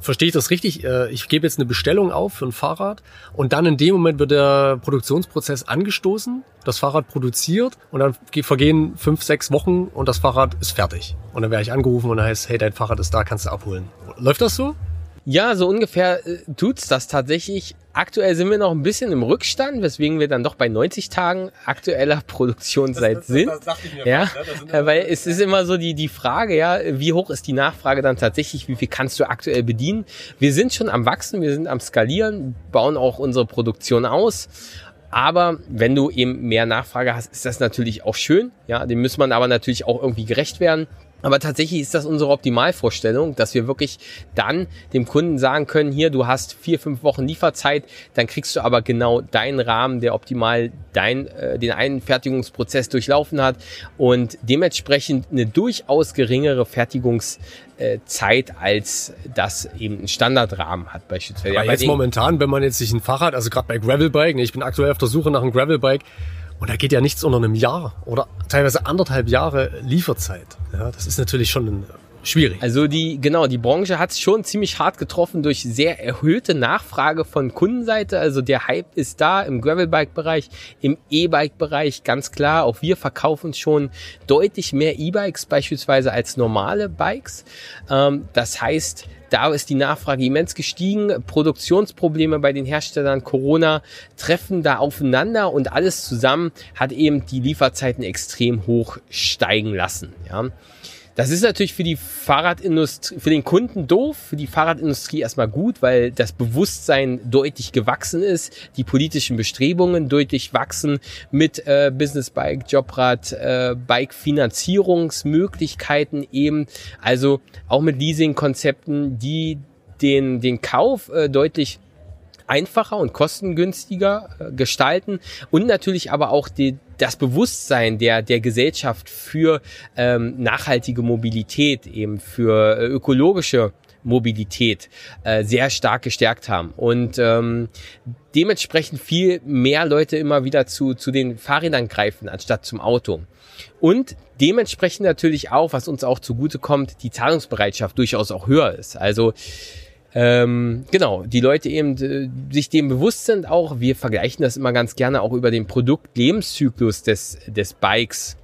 verstehe ich das richtig? Äh, ich gebe jetzt eine Bestellung auf für ein Fahrrad und dann in dem Moment wird der Produktionsprozess angestoßen, das Fahrrad produziert und dann vergehen fünf, sechs Wochen und das Fahrrad ist fertig. Und dann werde ich angerufen und dann heißt, hey, dein Fahrrad ist da, kannst du abholen. Läuft das so? Ja, so ungefähr äh, tut's das tatsächlich. Aktuell sind wir noch ein bisschen im Rückstand, weswegen wir dann doch bei 90 Tagen aktueller Produktionszeit das, das, sind. Das, ja, fast, ja weil es ist immer so die die Frage, ja, wie hoch ist die Nachfrage dann tatsächlich? Wie viel kannst du aktuell bedienen? Wir sind schon am wachsen, wir sind am skalieren, bauen auch unsere Produktion aus. Aber wenn du eben mehr Nachfrage hast, ist das natürlich auch schön. Ja, dem muss man aber natürlich auch irgendwie gerecht werden. Aber tatsächlich ist das unsere Optimalvorstellung, dass wir wirklich dann dem Kunden sagen können, hier, du hast vier, fünf Wochen Lieferzeit, dann kriegst du aber genau deinen Rahmen, der optimal dein, äh, den einen Fertigungsprozess durchlaufen hat und dementsprechend eine durchaus geringere Fertigungszeit als das eben ein Standardrahmen hat beispielsweise. Aber ja, jetzt momentan, wenn man jetzt sich ein Fahrrad, also gerade bei Gravelbike, ne, ich bin aktuell auf der Suche nach einem Gravelbike, und da geht ja nichts unter einem Jahr oder teilweise anderthalb Jahre Lieferzeit. Ja, das ist natürlich schon ein schwierig. Also die, genau, die Branche hat es schon ziemlich hart getroffen durch sehr erhöhte Nachfrage von Kundenseite. Also der Hype ist da im Gravelbike-Bereich, im E-Bike-Bereich, ganz klar. Auch wir verkaufen schon deutlich mehr E-Bikes beispielsweise als normale Bikes. Ähm, das heißt, da ist die Nachfrage immens gestiegen. Produktionsprobleme bei den Herstellern, Corona treffen da aufeinander und alles zusammen hat eben die Lieferzeiten extrem hoch steigen lassen. Ja. Das ist natürlich für die Fahrradindustrie, für den Kunden doof, für die Fahrradindustrie erstmal gut, weil das Bewusstsein deutlich gewachsen ist, die politischen Bestrebungen deutlich wachsen mit äh, Business Bike, Jobrad, äh, Bike Finanzierungsmöglichkeiten eben, also auch mit Leasing-Konzepten, die den, den Kauf äh, deutlich einfacher und kostengünstiger äh, gestalten und natürlich aber auch die, das Bewusstsein der, der Gesellschaft für ähm, nachhaltige Mobilität, eben für äh, ökologische Mobilität äh, sehr stark gestärkt haben und ähm, dementsprechend viel mehr Leute immer wieder zu, zu den Fahrrädern greifen anstatt zum Auto. Und dementsprechend natürlich auch, was uns auch zugute kommt, die Zahlungsbereitschaft durchaus auch höher ist. Also ähm, genau, die Leute eben äh, sich dem bewusst sind auch, wir vergleichen das immer ganz gerne auch über den Produktlebenszyklus des, des Bikes.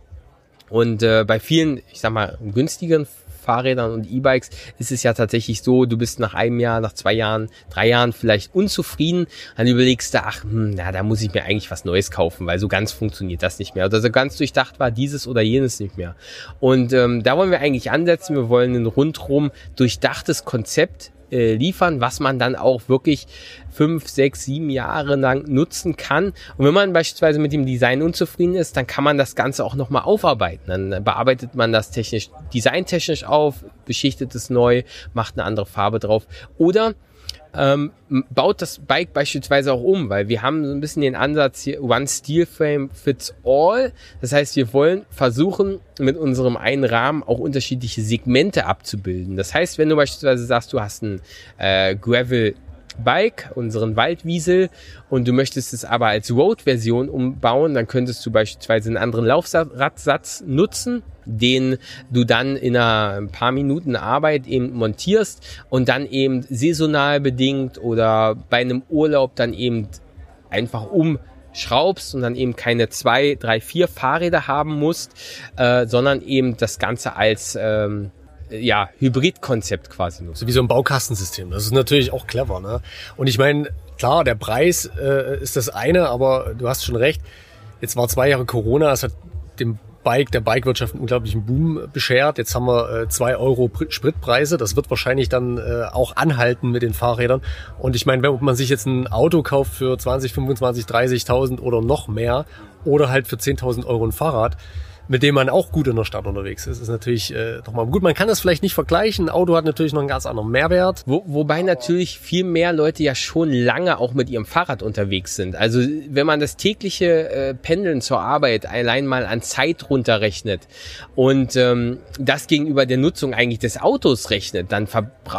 Und äh, bei vielen, ich sag mal, günstigeren Fahrrädern und E-Bikes ist es ja tatsächlich so, du bist nach einem Jahr, nach zwei Jahren, drei Jahren vielleicht unzufrieden, dann überlegst du, ach, hm, na, da muss ich mir eigentlich was Neues kaufen, weil so ganz funktioniert das nicht mehr. Oder so ganz durchdacht war dieses oder jenes nicht mehr. Und ähm, da wollen wir eigentlich ansetzen. Wir wollen ein rundrum durchdachtes Konzept äh, liefern, was man dann auch wirklich fünf, sechs, sieben Jahre lang nutzen kann. Und wenn man beispielsweise mit dem Design unzufrieden ist, dann kann man das Ganze auch nochmal aufarbeiten. Dann bearbeitet man das technisch, designtechnisch auf, beschichtet es neu, macht eine andere Farbe drauf. Oder ähm, baut das Bike beispielsweise auch um, weil wir haben so ein bisschen den Ansatz hier, One Steel Frame fits all. Das heißt, wir wollen versuchen, mit unserem einen Rahmen auch unterschiedliche Segmente abzubilden. Das heißt, wenn du beispielsweise sagst, du hast ein äh, Gravel Bike, unseren Waldwiesel, und du möchtest es aber als Road-Version umbauen, dann könntest du beispielsweise einen anderen Laufradsatz nutzen, den du dann in ein paar Minuten Arbeit eben montierst und dann eben saisonal bedingt oder bei einem Urlaub dann eben einfach umschraubst und dann eben keine zwei, drei, vier Fahrräder haben musst, äh, sondern eben das Ganze als ähm, ja, Hybridkonzept quasi nutzt. So wie so ein Baukastensystem. Das ist natürlich auch clever. Ne? Und ich meine, klar, der Preis äh, ist das eine, aber du hast schon recht. Jetzt war zwei Jahre Corona, es hat dem Bike, der Bikewirtschaft einen unglaublichen Boom beschert. Jetzt haben wir äh, zwei Euro Spritpreise. Das wird wahrscheinlich dann äh, auch anhalten mit den Fahrrädern. Und ich meine, wenn man sich jetzt ein Auto kauft für 20, 25, 30.000 oder noch mehr oder halt für 10.000 Euro ein Fahrrad, mit dem man auch gut in der Stadt unterwegs ist. ist natürlich äh, doch mal gut. Man kann das vielleicht nicht vergleichen. Ein Auto hat natürlich noch einen ganz anderen Mehrwert. Wo, wobei natürlich viel mehr Leute ja schon lange auch mit ihrem Fahrrad unterwegs sind. Also wenn man das tägliche äh, Pendeln zur Arbeit allein mal an Zeit runterrechnet und ähm, das gegenüber der Nutzung eigentlich des Autos rechnet, dann,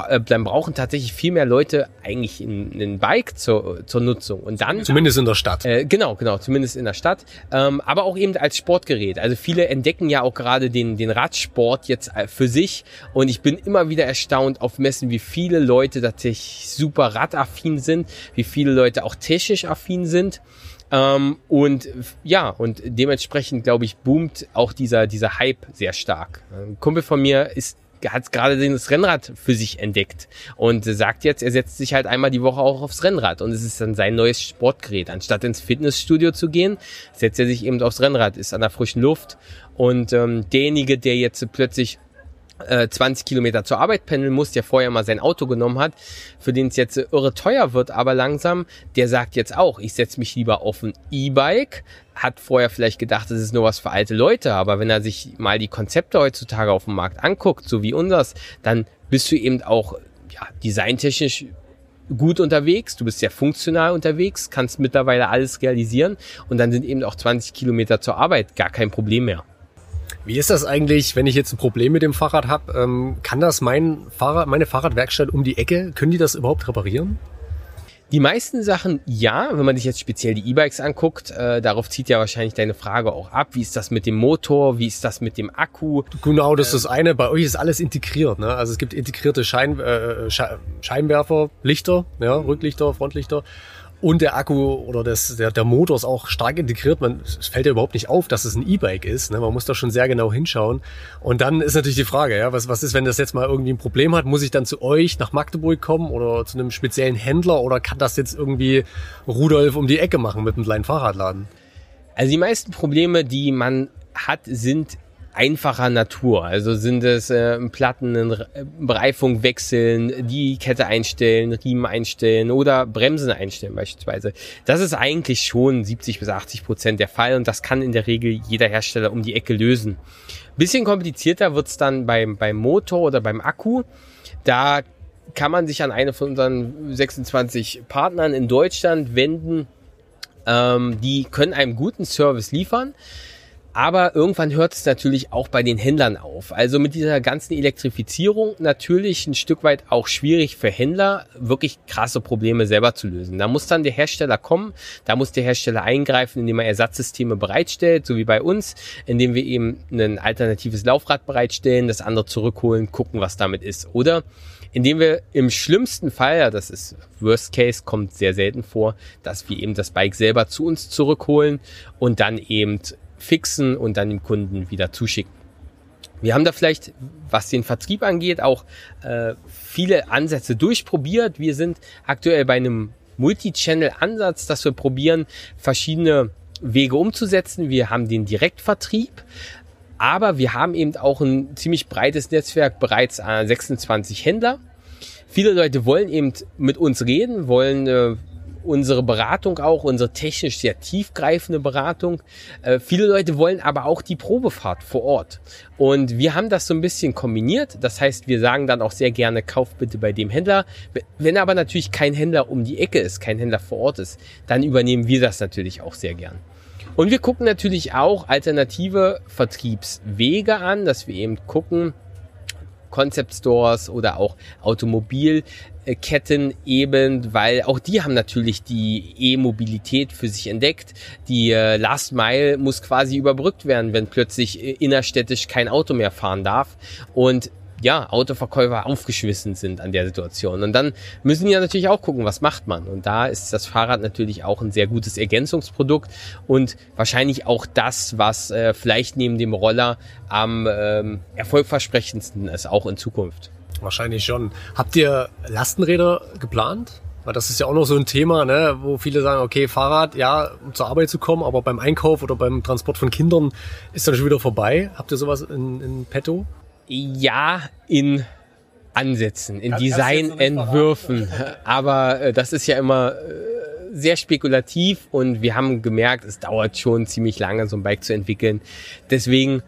äh, dann brauchen tatsächlich viel mehr Leute eigentlich ein, ein Bike zur, zur Nutzung. Und dann zumindest in der Stadt. Äh, genau, genau, zumindest in der Stadt. Ähm, aber auch eben als Sportgerät. Also viele viele entdecken ja auch gerade den, den Radsport jetzt äh, für sich. Und ich bin immer wieder erstaunt auf Messen, wie viele Leute tatsächlich super radaffin sind, wie viele Leute auch technisch affin sind. Ähm, und ja, und dementsprechend, glaube ich, boomt auch dieser, dieser Hype sehr stark. Ein Kumpel von mir ist hat gerade das Rennrad für sich entdeckt und sagt jetzt, er setzt sich halt einmal die Woche auch aufs Rennrad und es ist dann sein neues Sportgerät. Anstatt ins Fitnessstudio zu gehen, setzt er sich eben aufs Rennrad, ist an der frischen Luft und ähm, derjenige, der jetzt plötzlich 20 äh, Kilometer zur Arbeit pendeln muss, der vorher mal sein Auto genommen hat, für den es jetzt irre teuer wird, aber langsam, der sagt jetzt auch, ich setze mich lieber auf ein E-Bike, hat vorher vielleicht gedacht, das ist nur was für alte Leute, aber wenn er sich mal die Konzepte heutzutage auf dem Markt anguckt, so wie unseres, dann bist du eben auch ja, designtechnisch gut unterwegs, du bist sehr funktional unterwegs, kannst mittlerweile alles realisieren und dann sind eben auch 20 Kilometer zur Arbeit gar kein Problem mehr. Wie ist das eigentlich, wenn ich jetzt ein Problem mit dem Fahrrad habe? Ähm, kann das mein Fahrrad, meine Fahrradwerkstatt um die Ecke, können die das überhaupt reparieren? Die meisten Sachen ja, wenn man sich jetzt speziell die E-Bikes anguckt, äh, darauf zieht ja wahrscheinlich deine Frage auch ab. Wie ist das mit dem Motor? Wie ist das mit dem Akku? Genau, das ist das eine. Bei euch ist alles integriert. Ne? Also es gibt integrierte Schein, äh, Scheinwerfer, Lichter, ja, Rücklichter, Frontlichter. Und der Akku oder das, der, der Motor ist auch stark integriert. Man, es fällt ja überhaupt nicht auf, dass es ein E-Bike ist. Ne? Man muss da schon sehr genau hinschauen. Und dann ist natürlich die Frage, ja, was, was ist, wenn das jetzt mal irgendwie ein Problem hat? Muss ich dann zu euch nach Magdeburg kommen oder zu einem speziellen Händler oder kann das jetzt irgendwie Rudolf um die Ecke machen mit einem kleinen Fahrradladen? Also die meisten Probleme, die man hat, sind einfacher Natur. Also sind es äh, Platten, Bereifung wechseln, die Kette einstellen, Riemen einstellen oder Bremsen einstellen beispielsweise. Das ist eigentlich schon 70 bis 80 Prozent der Fall und das kann in der Regel jeder Hersteller um die Ecke lösen. Bisschen komplizierter wird's dann beim, beim Motor oder beim Akku. Da kann man sich an eine von unseren 26 Partnern in Deutschland wenden. Ähm, die können einem guten Service liefern. Aber irgendwann hört es natürlich auch bei den Händlern auf. Also mit dieser ganzen Elektrifizierung natürlich ein Stück weit auch schwierig für Händler, wirklich krasse Probleme selber zu lösen. Da muss dann der Hersteller kommen, da muss der Hersteller eingreifen, indem er Ersatzsysteme bereitstellt, so wie bei uns, indem wir eben ein alternatives Laufrad bereitstellen, das andere zurückholen, gucken, was damit ist. Oder indem wir im schlimmsten Fall, ja, das ist Worst Case, kommt sehr selten vor, dass wir eben das Bike selber zu uns zurückholen und dann eben fixen und dann dem Kunden wieder zuschicken. Wir haben da vielleicht, was den Vertrieb angeht, auch äh, viele Ansätze durchprobiert. Wir sind aktuell bei einem Multi-Channel-Ansatz, dass wir probieren, verschiedene Wege umzusetzen. Wir haben den Direktvertrieb, aber wir haben eben auch ein ziemlich breites Netzwerk, bereits 26 Händler. Viele Leute wollen eben mit uns reden, wollen äh, unsere Beratung auch, unsere technisch sehr tiefgreifende Beratung. Äh, viele Leute wollen aber auch die Probefahrt vor Ort. Und wir haben das so ein bisschen kombiniert. Das heißt, wir sagen dann auch sehr gerne, kauf bitte bei dem Händler. Wenn aber natürlich kein Händler um die Ecke ist, kein Händler vor Ort ist, dann übernehmen wir das natürlich auch sehr gern. Und wir gucken natürlich auch alternative Vertriebswege an, dass wir eben gucken, Concept Stores oder auch Automobilketten eben, weil auch die haben natürlich die E-Mobilität für sich entdeckt. Die äh, Last Mile muss quasi überbrückt werden, wenn plötzlich äh, innerstädtisch kein Auto mehr fahren darf. Und ja, Autoverkäufer aufgeschwissen sind an der Situation. Und dann müssen die ja natürlich auch gucken, was macht man. Und da ist das Fahrrad natürlich auch ein sehr gutes Ergänzungsprodukt und wahrscheinlich auch das, was äh, vielleicht neben dem Roller am ähm, erfolgversprechendsten ist, auch in Zukunft. Wahrscheinlich schon. Habt ihr Lastenräder geplant? Weil das ist ja auch noch so ein Thema, ne, wo viele sagen, okay, Fahrrad, ja, um zur Arbeit zu kommen, aber beim Einkauf oder beim Transport von Kindern ist dann schon wieder vorbei. Habt ihr sowas in, in petto? Ja, in Ansätzen, in Designentwürfen. Aber äh, das ist ja immer äh, sehr spekulativ und wir haben gemerkt, es dauert schon ziemlich lange, so ein Bike zu entwickeln. Deswegen,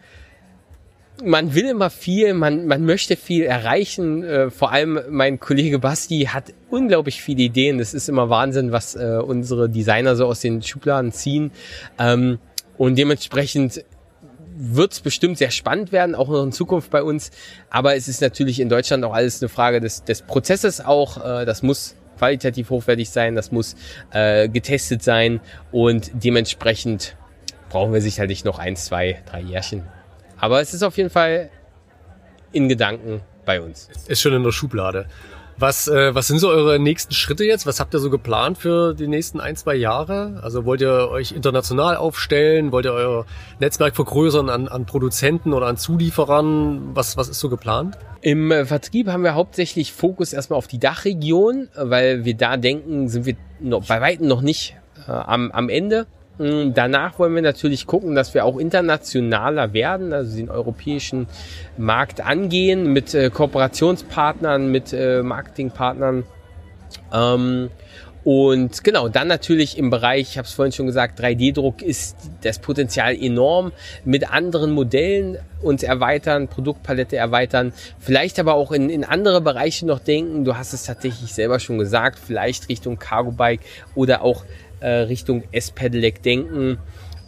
man will immer viel, man, man möchte viel erreichen. Äh, vor allem mein Kollege Basti hat unglaublich viele Ideen. Das ist immer Wahnsinn, was äh, unsere Designer so aus den Schubladen ziehen. Ähm, und dementsprechend wird es bestimmt sehr spannend werden, auch noch in Zukunft bei uns. Aber es ist natürlich in Deutschland auch alles eine Frage des, des Prozesses auch. Äh, das muss qualitativ hochwertig sein, das muss äh, getestet sein und dementsprechend brauchen wir sicherlich noch ein, zwei, drei Jährchen. Aber es ist auf jeden Fall in Gedanken bei uns. Ist schon in der Schublade. Was, äh, was sind so eure nächsten Schritte jetzt? Was habt ihr so geplant für die nächsten ein, zwei Jahre? Also wollt ihr euch international aufstellen? Wollt ihr euer Netzwerk vergrößern an, an Produzenten oder an Zulieferern? Was, was ist so geplant? Im äh, Vertrieb haben wir hauptsächlich Fokus erstmal auf die Dachregion, weil wir da denken, sind wir noch, bei weitem noch nicht äh, am, am Ende. Danach wollen wir natürlich gucken, dass wir auch internationaler werden, also den europäischen Markt angehen mit äh, Kooperationspartnern, mit äh, Marketingpartnern. Ähm, und genau, dann natürlich im Bereich, ich habe es vorhin schon gesagt, 3D-Druck ist das Potenzial enorm. Mit anderen Modellen uns erweitern, Produktpalette erweitern, vielleicht aber auch in, in andere Bereiche noch denken. Du hast es tatsächlich selber schon gesagt, vielleicht Richtung Cargo Bike oder auch äh, Richtung S-Pedelec denken.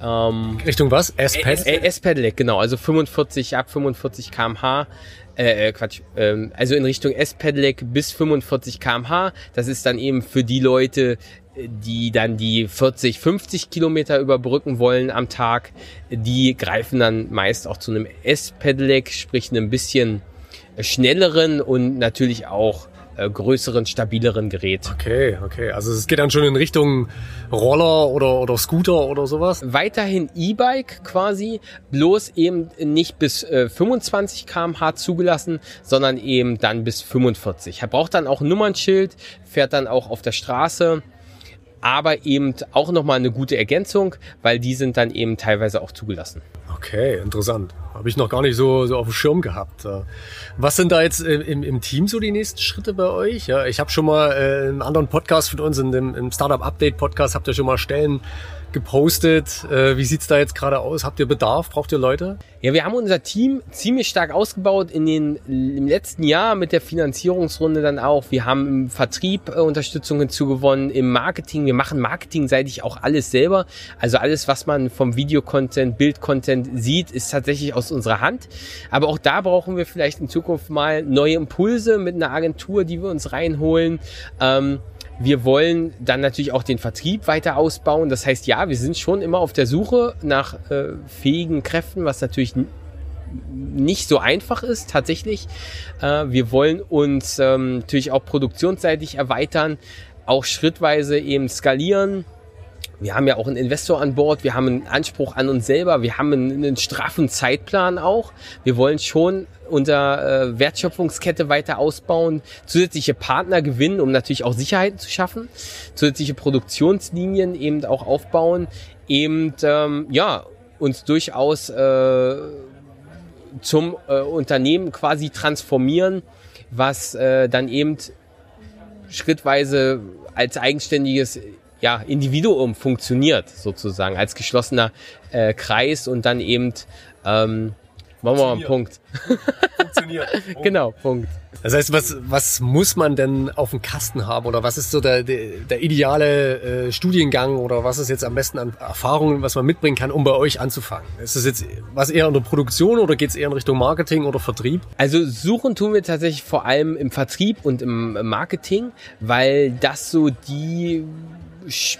Ähm, Richtung was? S-Pedelec? äh, S-Pedelec, genau, also 45 ab 45 kmh. Äh, äh, Quatsch, ähm, also in Richtung S-Pedelec bis 45 kmh. Das ist dann eben für die Leute, die dann die 40, 50 Kilometer überbrücken wollen am Tag. Die greifen dann meist auch zu einem S-Pedelec, sprich einem bisschen schnelleren und natürlich auch äh, größeren, stabileren Gerät. Okay, okay. Also es geht dann schon in Richtung Roller oder, oder Scooter oder sowas? Weiterhin E-Bike quasi, bloß eben nicht bis äh, 25 kmh zugelassen, sondern eben dann bis 45. Er braucht dann auch ein Nummernschild, fährt dann auch auf der Straße aber eben auch nochmal eine gute Ergänzung, weil die sind dann eben teilweise auch zugelassen. Okay, interessant. Habe ich noch gar nicht so, so auf dem Schirm gehabt. Was sind da jetzt im, im Team so die nächsten Schritte bei euch? Ja, ich habe schon mal äh, einen anderen Podcast von uns, in dem, im Startup Update Podcast, habt ihr schon mal Stellen gepostet. Äh, wie sieht's da jetzt gerade aus? Habt ihr Bedarf? Braucht ihr Leute? Ja, wir haben unser Team ziemlich stark ausgebaut in den im letzten Jahr mit der Finanzierungsrunde dann auch. Wir haben im Vertrieb äh, Unterstützung hinzugewonnen, im Marketing. Wir machen marketingseitig auch alles selber. Also alles, was man vom Videocontent, Bildcontent sieht, ist tatsächlich aus unserer Hand. Aber auch da brauchen wir vielleicht in Zukunft mal neue Impulse mit einer Agentur, die wir uns reinholen. Ähm, wir wollen dann natürlich auch den Vertrieb weiter ausbauen. Das heißt, ja, wir sind schon immer auf der Suche nach äh, fähigen Kräften, was natürlich nicht so einfach ist tatsächlich. Äh, wir wollen uns ähm, natürlich auch produktionsseitig erweitern, auch schrittweise eben skalieren. Wir haben ja auch einen Investor an Bord, wir haben einen Anspruch an uns selber, wir haben einen, einen straffen Zeitplan auch. Wir wollen schon unsere äh, Wertschöpfungskette weiter ausbauen, zusätzliche Partner gewinnen, um natürlich auch Sicherheiten zu schaffen, zusätzliche Produktionslinien eben auch aufbauen, eben ähm, ja uns durchaus äh, zum äh, Unternehmen quasi transformieren, was äh, dann eben schrittweise als eigenständiges ja, Individuum funktioniert, sozusagen, als geschlossener äh, Kreis und dann eben, ähm, machen wir mal einen Punkt. Funktioniert. Punkt. genau, Punkt. Das heißt, was, was muss man denn auf dem Kasten haben oder was ist so der, der, der ideale äh, Studiengang oder was ist jetzt am besten an Erfahrungen, was man mitbringen kann, um bei euch anzufangen? Ist das jetzt was eher in der Produktion oder geht es eher in Richtung Marketing oder Vertrieb? Also suchen tun wir tatsächlich vor allem im Vertrieb und im Marketing, weil das so die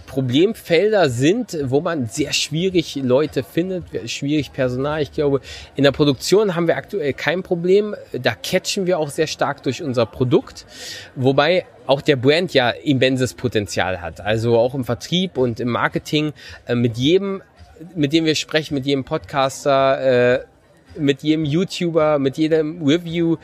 Problemfelder sind, wo man sehr schwierig Leute findet, schwierig Personal. Ich glaube, in der Produktion haben wir aktuell kein Problem. Da catchen wir auch sehr stark durch unser Produkt. Wobei auch der Brand ja immenses Potenzial hat. Also auch im Vertrieb und im Marketing. Äh, mit jedem, mit dem wir sprechen, mit jedem Podcaster, äh, mit jedem YouTuber, mit jedem Review,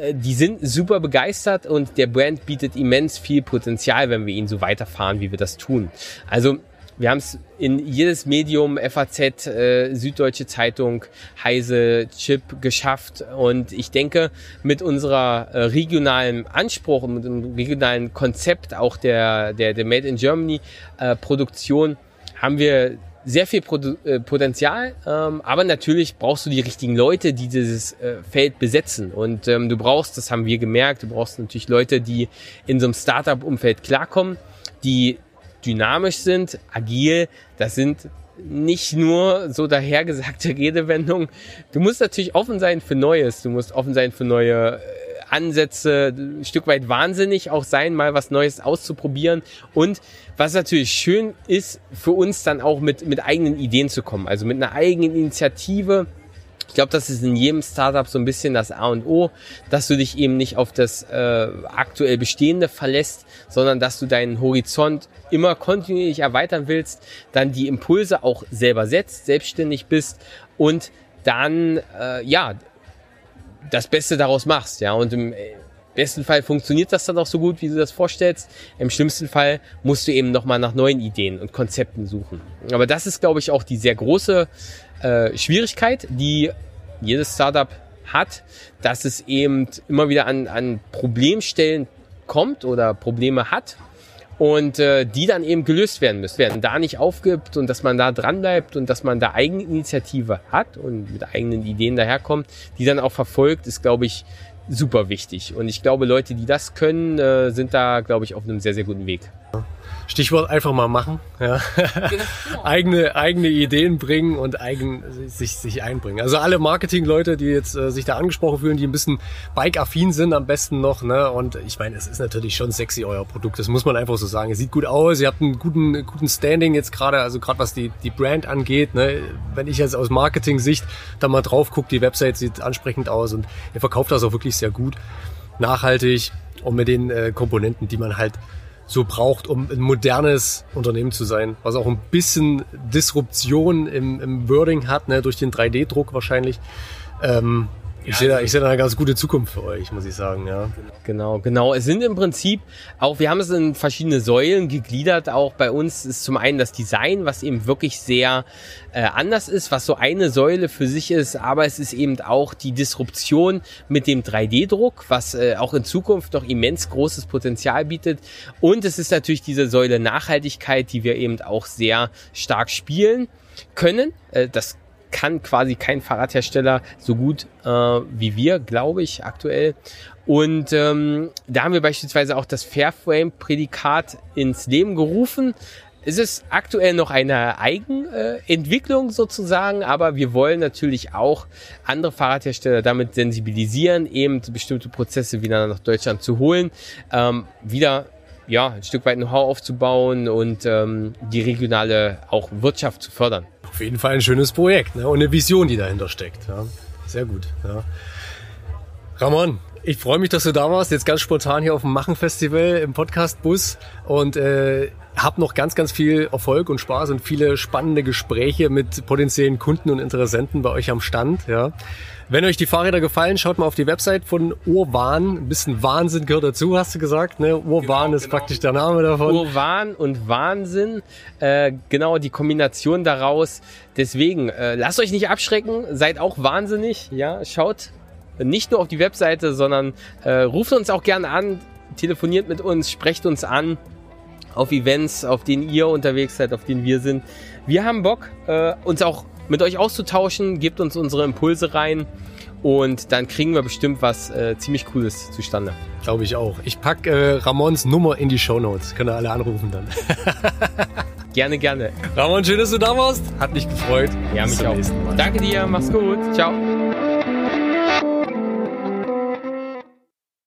äh, die sind super begeistert und der Brand bietet immens viel Potenzial, wenn wir ihn so weiterfahren, wie wir das tun. Also wir haben es in jedes Medium, FAZ, äh, Süddeutsche Zeitung, Heise, Chip geschafft. Und ich denke, mit unserer äh, regionalen Anspruch und mit dem regionalen Konzept auch der, der, der Made in Germany äh, Produktion haben wir sehr viel äh, Potenzial, ähm, aber natürlich brauchst du die richtigen Leute, die dieses äh, Feld besetzen. Und ähm, du brauchst, das haben wir gemerkt, du brauchst natürlich Leute, die in so einem Startup-Umfeld klarkommen, die dynamisch sind, agil. Das sind nicht nur so dahergesagte Redewendungen. Du musst natürlich offen sein für Neues. Du musst offen sein für neue äh, Ansätze, ein Stück weit wahnsinnig auch sein, mal was Neues auszuprobieren. Und was natürlich schön ist, für uns dann auch mit, mit eigenen Ideen zu kommen, also mit einer eigenen Initiative. Ich glaube, das ist in jedem Startup so ein bisschen das A und O, dass du dich eben nicht auf das äh, aktuell Bestehende verlässt, sondern dass du deinen Horizont immer kontinuierlich erweitern willst, dann die Impulse auch selber setzt, selbstständig bist und dann äh, ja das Beste daraus machst, ja. Und im besten Fall funktioniert das dann auch so gut, wie du das vorstellst. Im schlimmsten Fall musst du eben nochmal nach neuen Ideen und Konzepten suchen. Aber das ist, glaube ich, auch die sehr große äh, Schwierigkeit, die jedes Startup hat, dass es eben immer wieder an, an Problemstellen kommt oder Probleme hat und äh, die dann eben gelöst werden müssen, werden da nicht aufgibt und dass man da dran bleibt und dass man da Eigeninitiative hat und mit eigenen Ideen daherkommt, die dann auch verfolgt, ist glaube ich super wichtig und ich glaube Leute, die das können, äh, sind da glaube ich auf einem sehr sehr guten Weg. Stichwort einfach mal machen. Ja. Genau. eigene, eigene Ideen bringen und eigen, sich, sich einbringen. Also alle Marketing-Leute, die jetzt äh, sich da angesprochen fühlen, die ein bisschen Bike-affin sind, am besten noch. Ne? Und ich meine, es ist natürlich schon sexy, euer Produkt. Das muss man einfach so sagen. Es sieht gut aus, ihr habt einen guten, guten Standing jetzt gerade, also gerade was die, die Brand angeht. Ne? Wenn ich jetzt aus Marketing-Sicht da mal drauf gucke, die Website sieht ansprechend aus und ihr verkauft das auch wirklich sehr gut, nachhaltig und mit den äh, Komponenten, die man halt so braucht, um ein modernes Unternehmen zu sein, was auch ein bisschen Disruption im, im Wording hat, ne, durch den 3D-Druck wahrscheinlich. Ähm, ich sehe da, ich sehe da eine ganz gute Zukunft für euch, muss ich sagen, ja. Genau, genau. Es sind im Prinzip auch, wir haben es in verschiedene Säulen gegliedert. Auch bei uns ist zum einen das Design, was eben wirklich sehr äh, anders ist, was so eine Säule für sich ist. Aber es ist eben auch die Disruption mit dem 3D-Druck, was äh, auch in Zukunft noch immens großes Potenzial bietet. Und es ist natürlich diese Säule Nachhaltigkeit, die wir eben auch sehr stark spielen können. Äh, das kann quasi kein Fahrradhersteller so gut äh, wie wir, glaube ich, aktuell. Und ähm, da haben wir beispielsweise auch das Fairframe-Prädikat ins Leben gerufen. Es ist aktuell noch eine Eigenentwicklung sozusagen, aber wir wollen natürlich auch andere Fahrradhersteller damit sensibilisieren, eben bestimmte Prozesse wieder nach Deutschland zu holen, ähm, wieder ja ein Stück weit Know-how aufzubauen und ähm, die regionale auch Wirtschaft zu fördern. Auf jeden Fall ein schönes Projekt ne? und eine Vision, die dahinter steckt. Ja. Sehr gut. Ja. Ramon, ich freue mich, dass du da warst, jetzt ganz spontan hier auf dem Machen-Festival im Podcast-Bus und äh, hab noch ganz, ganz viel Erfolg und Spaß und viele spannende Gespräche mit potenziellen Kunden und Interessenten bei euch am Stand. Ja. Wenn euch die Fahrräder gefallen, schaut mal auf die Website von Urwan. Ein bisschen Wahnsinn gehört dazu, hast du gesagt. Ne? Urwan genau, ist genau. praktisch der Name davon. Urwan und Wahnsinn. Äh, genau die Kombination daraus. Deswegen, äh, lasst euch nicht abschrecken. Seid auch wahnsinnig. Ja, schaut nicht nur auf die Webseite, sondern äh, ruft uns auch gerne an. Telefoniert mit uns, sprecht uns an auf Events, auf denen ihr unterwegs seid, auf denen wir sind. Wir haben Bock, äh, uns auch mit euch auszutauschen. Gebt uns unsere Impulse rein und dann kriegen wir bestimmt was äh, ziemlich Cooles zustande. Glaube ich auch. Ich packe äh, Ramons Nummer in die Show Notes. Können alle anrufen dann. gerne, gerne. Ramon, schön, dass du da warst. Hat mich gefreut. Ja, Bis mich auch. Danke dir. Mach's gut. Ciao.